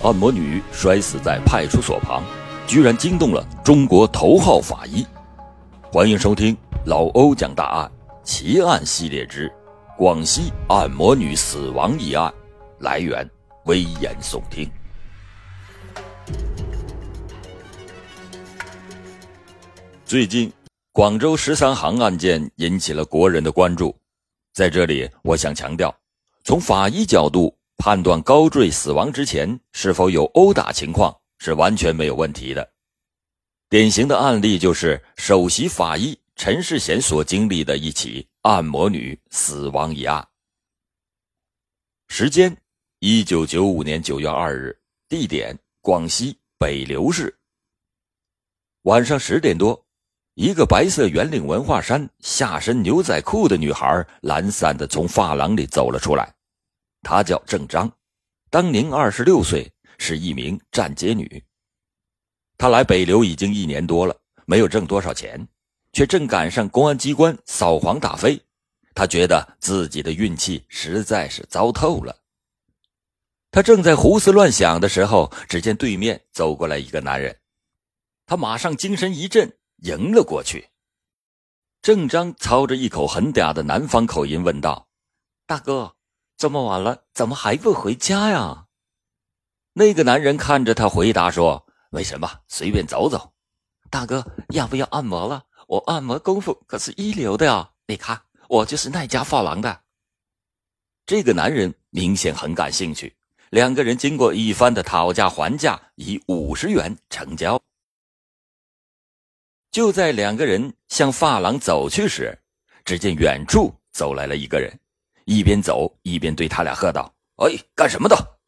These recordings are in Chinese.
按摩女摔死在派出所旁，居然惊动了中国头号法医。欢迎收听老欧讲大案奇案系列之《广西按摩女死亡一案》，来源危言耸听。最近，广州十三行案件引起了国人的关注。在这里，我想强调，从法医角度。判断高坠死亡之前是否有殴打情况是完全没有问题的。典型的案例就是首席法医陈世贤所经历的一起按摩女死亡一案。时间：一九九五年九月二日，地点：广西北流市。晚上十点多，一个白色圆领文化衫、下身牛仔裤的女孩懒散的从发廊里走了出来。她叫郑章，当年二十六岁，是一名站街女。她来北流已经一年多了，没有挣多少钱，却正赶上公安机关扫黄打非，她觉得自己的运气实在是糟透了。她正在胡思乱想的时候，只见对面走过来一个男人，她马上精神一振，迎了过去。郑章操着一口很嗲的南方口音问道：“大哥。”这么晚了，怎么还不回家呀？那个男人看着他回答说：“没什么，随便走走。”大哥，要不要按摩了？我按摩功夫可是一流的呀！你看，我就是那家发廊的。这个男人明显很感兴趣，两个人经过一番的讨价还价，以五十元成交。就在两个人向发廊走去时，只见远处走来了一个人。一边走一边对他俩喝道：“哎，干什么的？”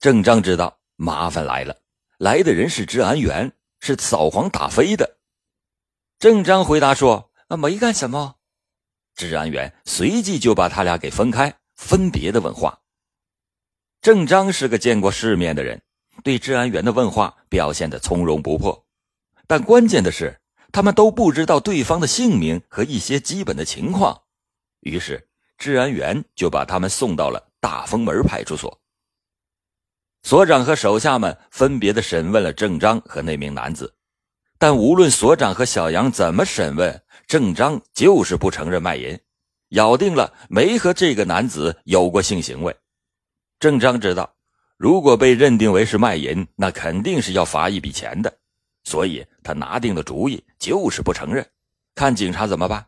郑章知道麻烦来了，来的人是治安员，是扫黄打非的。郑章回答说：“啊，没干什么。”治安员随即就把他俩给分开，分别的问话。郑章是个见过世面的人，对治安员的问话表现的从容不迫，但关键的是，他们都不知道对方的姓名和一些基本的情况，于是。治安员就把他们送到了大风门派出所。所长和手下们分别的审问了郑章和那名男子，但无论所长和小杨怎么审问，郑章就是不承认卖淫，咬定了没和这个男子有过性行为。郑章知道，如果被认定为是卖淫，那肯定是要罚一笔钱的，所以他拿定了主意，就是不承认，看警察怎么办。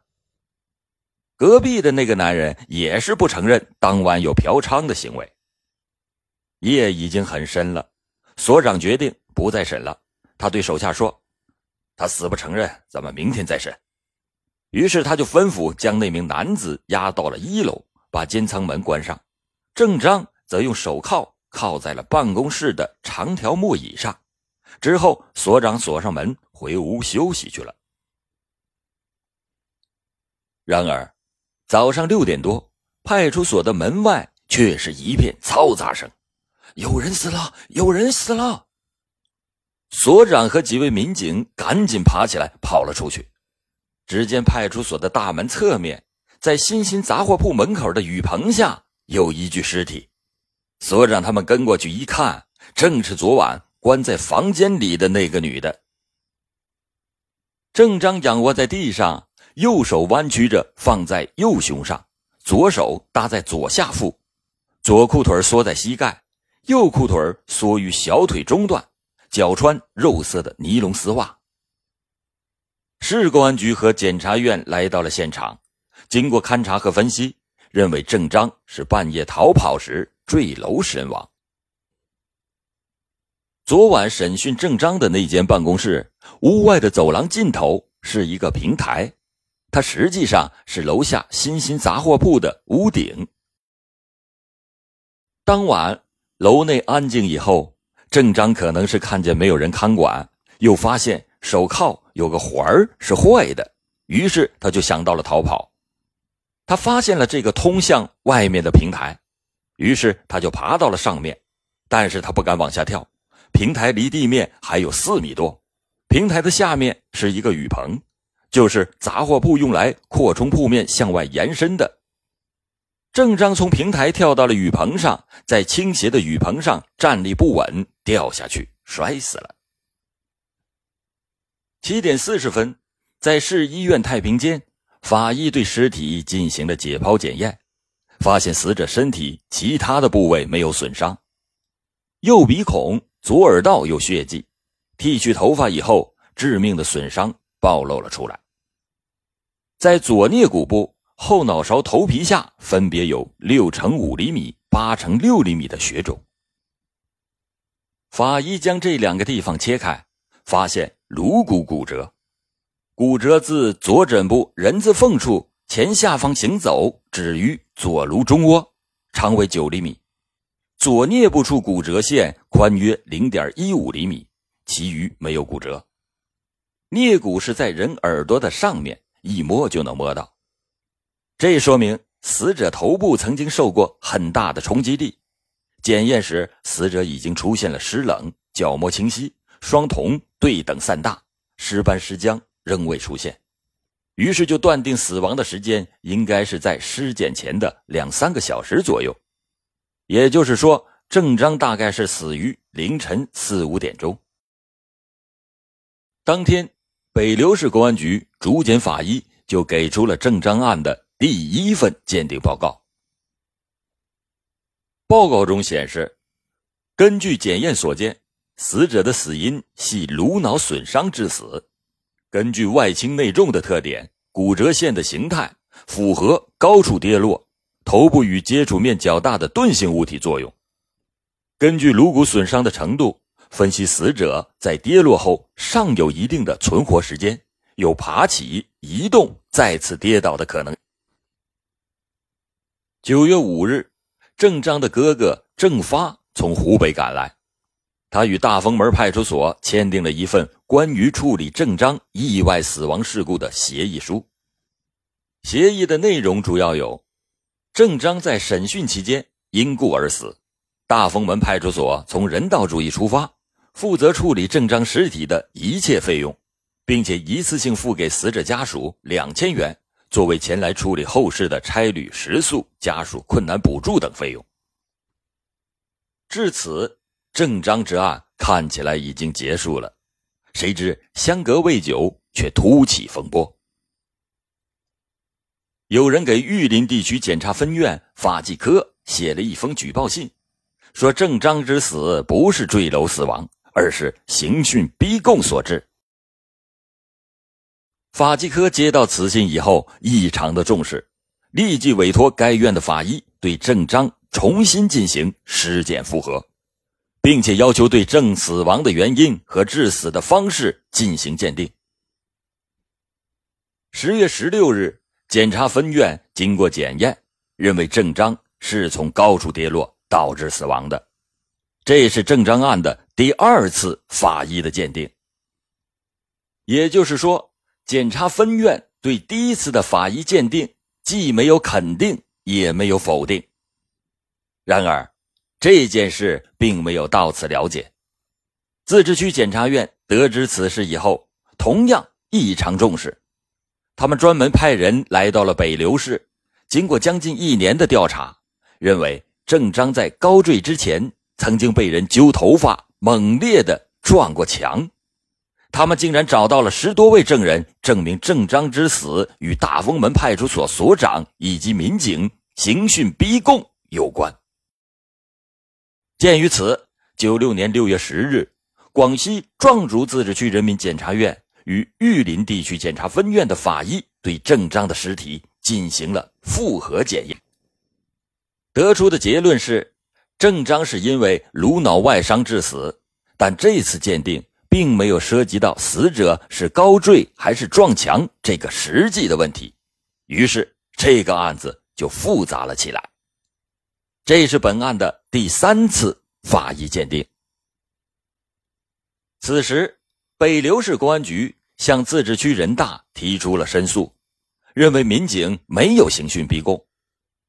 隔壁的那个男人也是不承认当晚有嫖娼的行为。夜已经很深了，所长决定不再审了。他对手下说：“他死不承认，咱们明天再审。”于是他就吩咐将那名男子押到了一楼，把监仓门关上。郑章则用手铐铐在了办公室的长条木椅上。之后，所长锁上门回屋休息去了。然而。早上六点多，派出所的门外却是一片嘈杂声，有人死了，有人死了。所长和几位民警赶紧爬起来跑了出去。只见派出所的大门侧面，在新兴杂货铺门口的雨棚下有一具尸体。所长他们跟过去一看，正是昨晚关在房间里的那个女的。郑章仰卧在地上。右手弯曲着放在右胸上，左手搭在左下腹，左裤腿缩在膝盖，右裤腿缩于小腿中段，脚穿肉色的尼龙丝袜。市公安局和检察院来到了现场，经过勘查和分析，认为郑章是半夜逃跑时坠楼身亡。昨晚审讯郑章的那间办公室，屋外的走廊尽头是一个平台。它实际上是楼下新新杂货铺的屋顶。当晚楼内安静以后，郑章可能是看见没有人看管，又发现手铐有个环儿是坏的，于是他就想到了逃跑。他发现了这个通向外面的平台，于是他就爬到了上面，但是他不敢往下跳，平台离地面还有四米多，平台的下面是一个雨棚。就是杂货铺用来扩充铺面向外延伸的。郑章从平台跳到了雨棚上，在倾斜的雨棚上站立不稳，掉下去摔死了。七点四十分，在市医院太平间，法医对尸体进行了解剖检验，发现死者身体其他的部位没有损伤，右鼻孔、左耳道有血迹，剃去头发以后，致命的损伤暴露了出来。在左颞骨部、后脑勺头皮下，分别有六乘五厘米、八乘六厘米的血肿。法医将这两个地方切开。发现颅骨骨折，骨折自左枕部人字缝处前下方行走，止于左颅中窝，长为九厘米；左颞部处骨折线宽约零点一五厘米，其余没有骨折。颞骨是在人耳朵的上面，一摸就能摸到。这说明死者头部曾经受过很大的冲击力。检验时，死者已经出现了湿冷、角膜清晰。双瞳对等散大，尸斑尸僵仍未出现，于是就断定死亡的时间应该是在尸检前的两三个小时左右，也就是说，郑章大概是死于凌晨四五点钟。当天，北流市公安局主检法医就给出了郑章案的第一份鉴定报告。报告中显示，根据检验所见。死者的死因系颅脑损伤致死，根据外轻内重的特点，骨折线的形态符合高处跌落，头部与接触面较大的钝性物体作用。根据颅骨损伤的程度分析，死者在跌落后尚有一定的存活时间，有爬起、移动、再次跌倒的可能。九月五日，郑章的哥哥郑发从湖北赶来。他与大丰门派出所签订了一份关于处理郑章意外死亡事故的协议书。协议的内容主要有：郑章在审讯期间因故而死，大丰门派出所从人道主义出发，负责处理郑章尸体的一切费用，并且一次性付给死者家属两千元，作为前来处理后事的差旅、食宿、家属困难补助等费用。至此。郑章之案看起来已经结束了，谁知相隔未久，却突起风波。有人给玉林地区检察分院法纪科写了一封举报信，说郑章之死不是坠楼死亡，而是刑讯逼供所致。法纪科接到此信以后，异常的重视，立即委托该院的法医对郑章重新进行尸检复核。并且要求对郑死亡的原因和致死的方式进行鉴定。十月十六日，检察分院经过检验，认为郑章是从高处跌落导致死亡的。这是郑章案的第二次法医的鉴定。也就是说，检察分院对第一次的法医鉴定既没有肯定，也没有否定。然而。这件事并没有到此了解。自治区检察院得知此事以后，同样异常重视。他们专门派人来到了北流市，经过将近一年的调查，认为郑章在高坠之前曾经被人揪头发，猛烈的撞过墙。他们竟然找到了十多位证人，证明郑章之死与大丰门派出所所长以及民警刑讯逼供有关。鉴于此，九六年六月十日，广西壮族自治区人民检察院与玉林地区检察分院的法医对郑章的尸体进行了复核检验，得出的结论是，郑章是因为颅脑外伤致死，但这次鉴定并没有涉及到死者是高坠还是撞墙这个实际的问题，于是这个案子就复杂了起来。这是本案的第三次法医鉴定。此时，北流市公安局向自治区人大提出了申诉，认为民警没有刑讯逼供。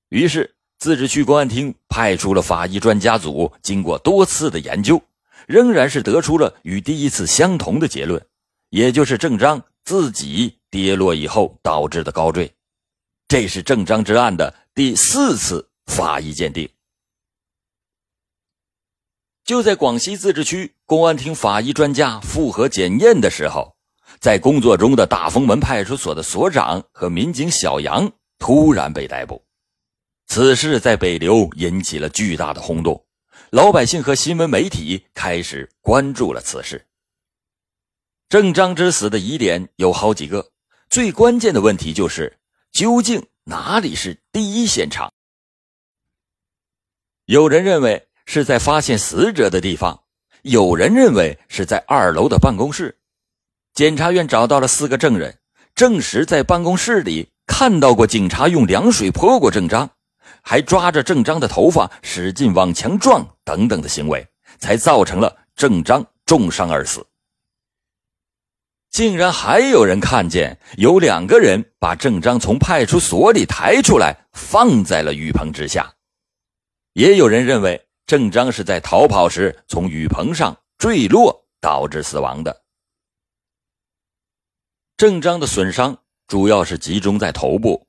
于是，自治区公安厅派出了法医专家组，经过多次的研究，仍然是得出了与第一次相同的结论，也就是郑章自己跌落以后导致的高坠。这是郑章之案的。第四次法医鉴定。就在广西自治区公安厅法医专家复核检验的时候，在工作中的大丰门派出所的所长和民警小杨突然被逮捕。此事在北流引起了巨大的轰动，老百姓和新闻媒体开始关注了此事。郑章之死的疑点有好几个，最关键的问题就是究竟哪里是第一现场？有人认为。是在发现死者的地方，有人认为是在二楼的办公室。检察院找到了四个证人，证实在办公室里看到过警察用凉水泼过郑章，还抓着郑章的头发使劲往墙撞等等的行为，才造成了郑章重伤而死。竟然还有人看见有两个人把郑章从派出所里抬出来，放在了雨棚之下。也有人认为。郑章是在逃跑时从雨棚上坠落导致死亡的。郑章的损伤主要是集中在头部，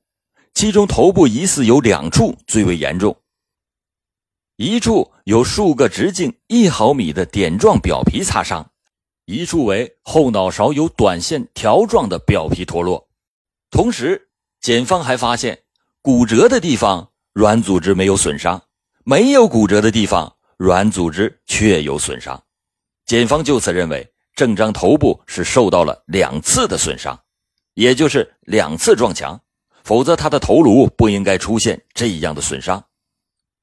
其中头部疑似有两处最为严重，一处有数个直径一毫米的点状表皮擦伤，一处为后脑勺有短线条状的表皮脱落。同时，检方还发现骨折的地方软组织没有损伤。没有骨折的地方，软组织确有损伤。检方就此认为，郑章头部是受到了两次的损伤，也就是两次撞墙，否则他的头颅不应该出现这样的损伤。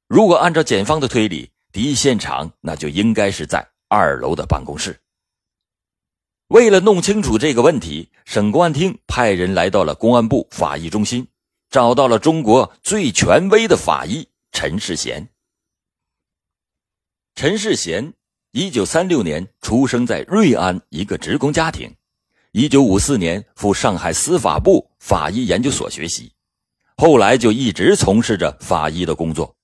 如果按照检方的推理，第一现场那就应该是在二楼的办公室。为了弄清楚这个问题，省公安厅派人来到了公安部法医中心，找到了中国最权威的法医陈世贤。陈世贤，一九三六年出生在瑞安一个职工家庭，一九五四年赴上海司法部法医研究所学习，后来就一直从事着法医的工作，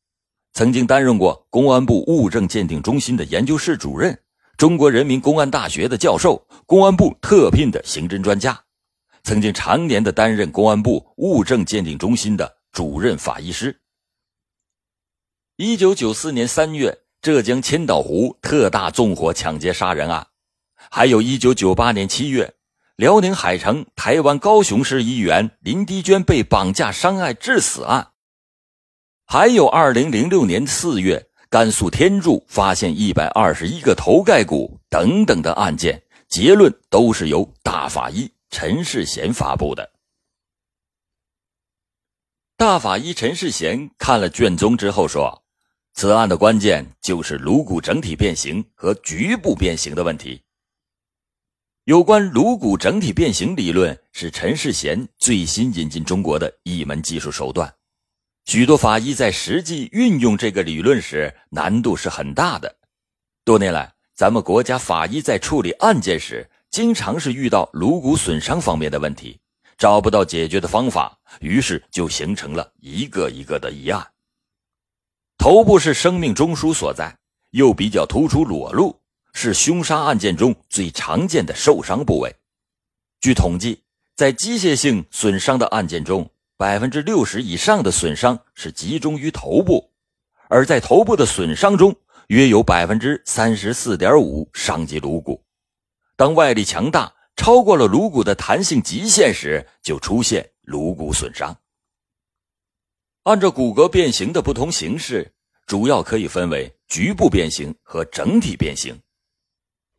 曾经担任过公安部物证鉴定中心的研究室主任、中国人民公安大学的教授、公安部特聘的刑侦专家，曾经常年的担任公安部物证鉴定中心的主任法医师。一九九四年三月。浙江千岛湖特大纵火抢劫杀人案，还有一九九八年七月，辽宁海城台湾高雄市议员林迪娟被绑架伤害致死案，还有二零零六年四月甘肃天柱发现一百二十一个头盖骨等等的案件，结论都是由大法医陈世贤发布的。大法医陈世贤看了卷宗之后说。此案的关键就是颅骨整体变形和局部变形的问题。有关颅骨整体变形理论是陈世贤最新引进中国的一门技术手段，许多法医在实际运用这个理论时难度是很大的。多年来，咱们国家法医在处理案件时，经常是遇到颅骨损伤方面的问题，找不到解决的方法，于是就形成了一个一个的疑案。头部是生命中枢所在，又比较突出裸露，是凶杀案件中最常见的受伤部位。据统计，在机械性损伤的案件中，百分之六十以上的损伤是集中于头部，而在头部的损伤中，约有百分之三十四点五伤及颅骨。当外力强大，超过了颅骨的弹性极限时，就出现颅骨损伤。按照骨骼变形的不同形式，主要可以分为局部变形和整体变形。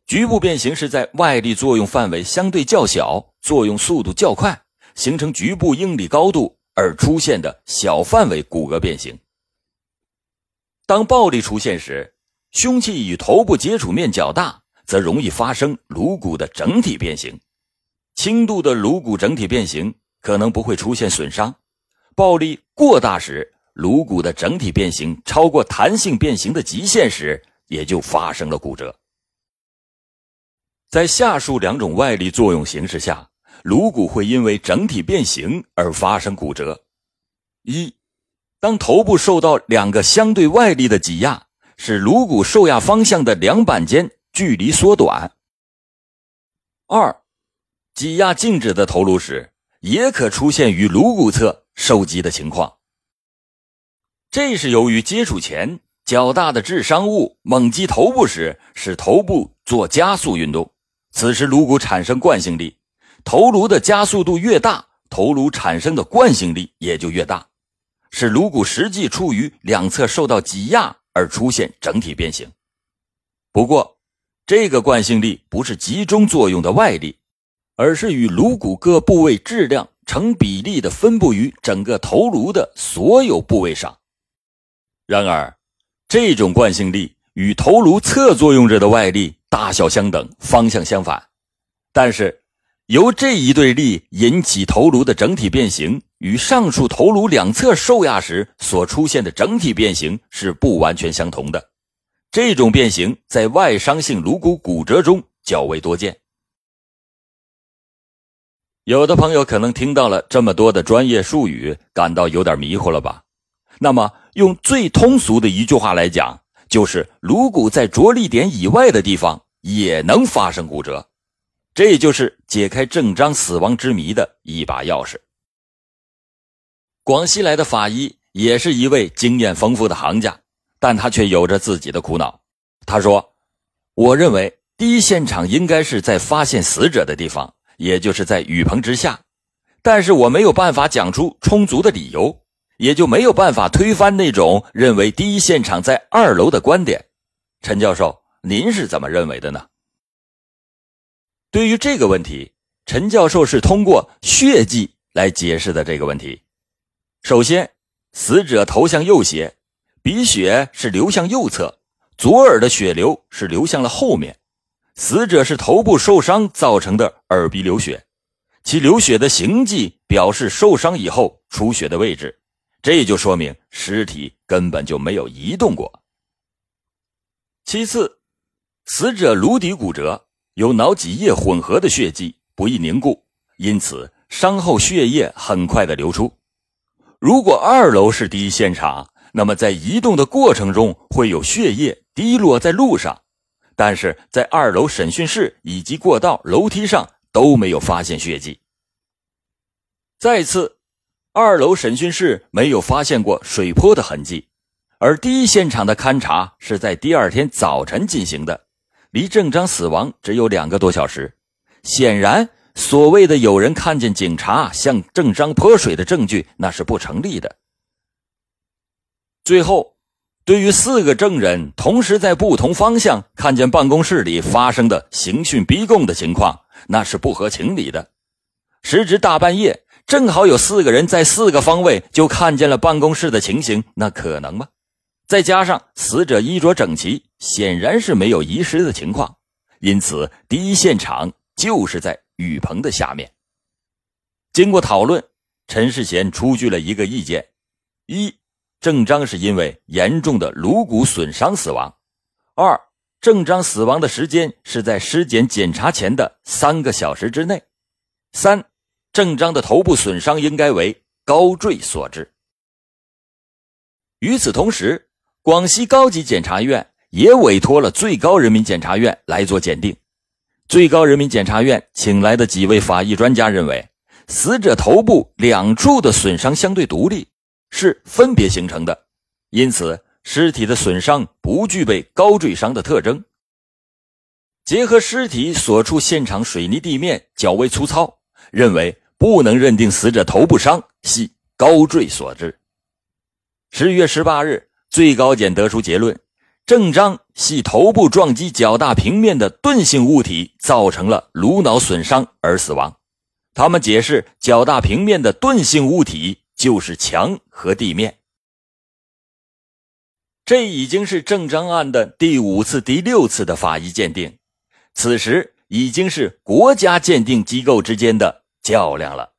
局部变形是在外力作用范围相对较小、作用速度较快，形成局部应力高度而出现的小范围骨骼变形。当暴力出现时，凶器与头部接触面较大，则容易发生颅骨的整体变形。轻度的颅骨整体变形可能不会出现损伤。暴力过大时，颅骨的整体变形超过弹性变形的极限时，也就发生了骨折。在下述两种外力作用形式下，颅骨会因为整体变形而发生骨折：一，当头部受到两个相对外力的挤压，使颅骨受压方向的两板间距离缩短；二，挤压静止的头颅时，也可出现与颅骨侧。受击的情况。这是由于接触前较大的致伤物猛击头部时，使头部做加速运动，此时颅骨产生惯性力，头颅的加速度越大，头颅产生的惯性力也就越大，使颅骨实际处于两侧受到挤压而出现整体变形。不过，这个惯性力不是集中作用的外力，而是与颅骨各部位质量成比例的分布于整个头颅的所有部位上。然而，这种惯性力与头颅侧作用着的外力大小相等，方向相反。但是，由这一对力引起头颅的整体变形，与上述头颅两侧受压时所出现的整体变形是不完全相同的。这种变形在外伤性颅骨骨折中较为多见。有的朋友可能听到了这么多的专业术语，感到有点迷糊了吧？那么，用最通俗的一句话来讲，就是颅骨在着力点以外的地方也能发生骨折，这就是解开郑章死亡之谜的一把钥匙。广西来的法医也是一位经验丰富的行家，但他却有着自己的苦恼。他说：“我认为第一现场应该是在发现死者的地方，也就是在雨棚之下，但是我没有办法讲出充足的理由。”也就没有办法推翻那种认为第一现场在二楼的观点。陈教授，您是怎么认为的呢？对于这个问题，陈教授是通过血迹来解释的这个问题。首先，死者头向右斜，鼻血是流向右侧，左耳的血流是流向了后面。死者是头部受伤造成的耳鼻流血，其流血的形迹表示受伤以后出血的位置。这就说明尸体根本就没有移动过。其次，死者颅底骨折，有脑脊液混合的血迹，不易凝固，因此伤后血液很快的流出。如果二楼是第一现场，那么在移动的过程中会有血液滴落在路上，但是在二楼审讯室以及过道、楼梯上都没有发现血迹。再次。二楼审讯室没有发现过水泼的痕迹，而第一现场的勘查是在第二天早晨进行的，离郑章死亡只有两个多小时。显然，所谓的有人看见警察向郑章泼水的证据那是不成立的。最后，对于四个证人同时在不同方向看见办公室里发生的刑讯逼供的情况，那是不合情理的。时值大半夜。正好有四个人在四个方位就看见了办公室的情形，那可能吗？再加上死者衣着整齐，显然是没有遗失的情况，因此第一现场就是在雨棚的下面。经过讨论，陈世贤出具了一个意见：一，郑章是因为严重的颅骨损伤死亡；二，郑章死亡的时间是在尸检检查前的三个小时之内；三。郑章的头部损伤应该为高坠所致。与此同时，广西高级检察院也委托了最高人民检察院来做鉴定。最高人民检察院请来的几位法医专家认为，死者头部两处的损伤相对独立，是分别形成的，因此尸体的损伤不具备高坠伤的特征。结合尸体所处现场水泥地面较为粗糙，认为。不能认定死者头部伤系高坠所致。十月十八日，最高检得出结论：郑章系头部撞击较大平面的钝性物体造成了颅脑损伤而死亡。他们解释，较大平面的钝性物体就是墙和地面。这已经是郑章案的第五次、第六次的法医鉴定，此时已经是国家鉴定机构之间的。较量了。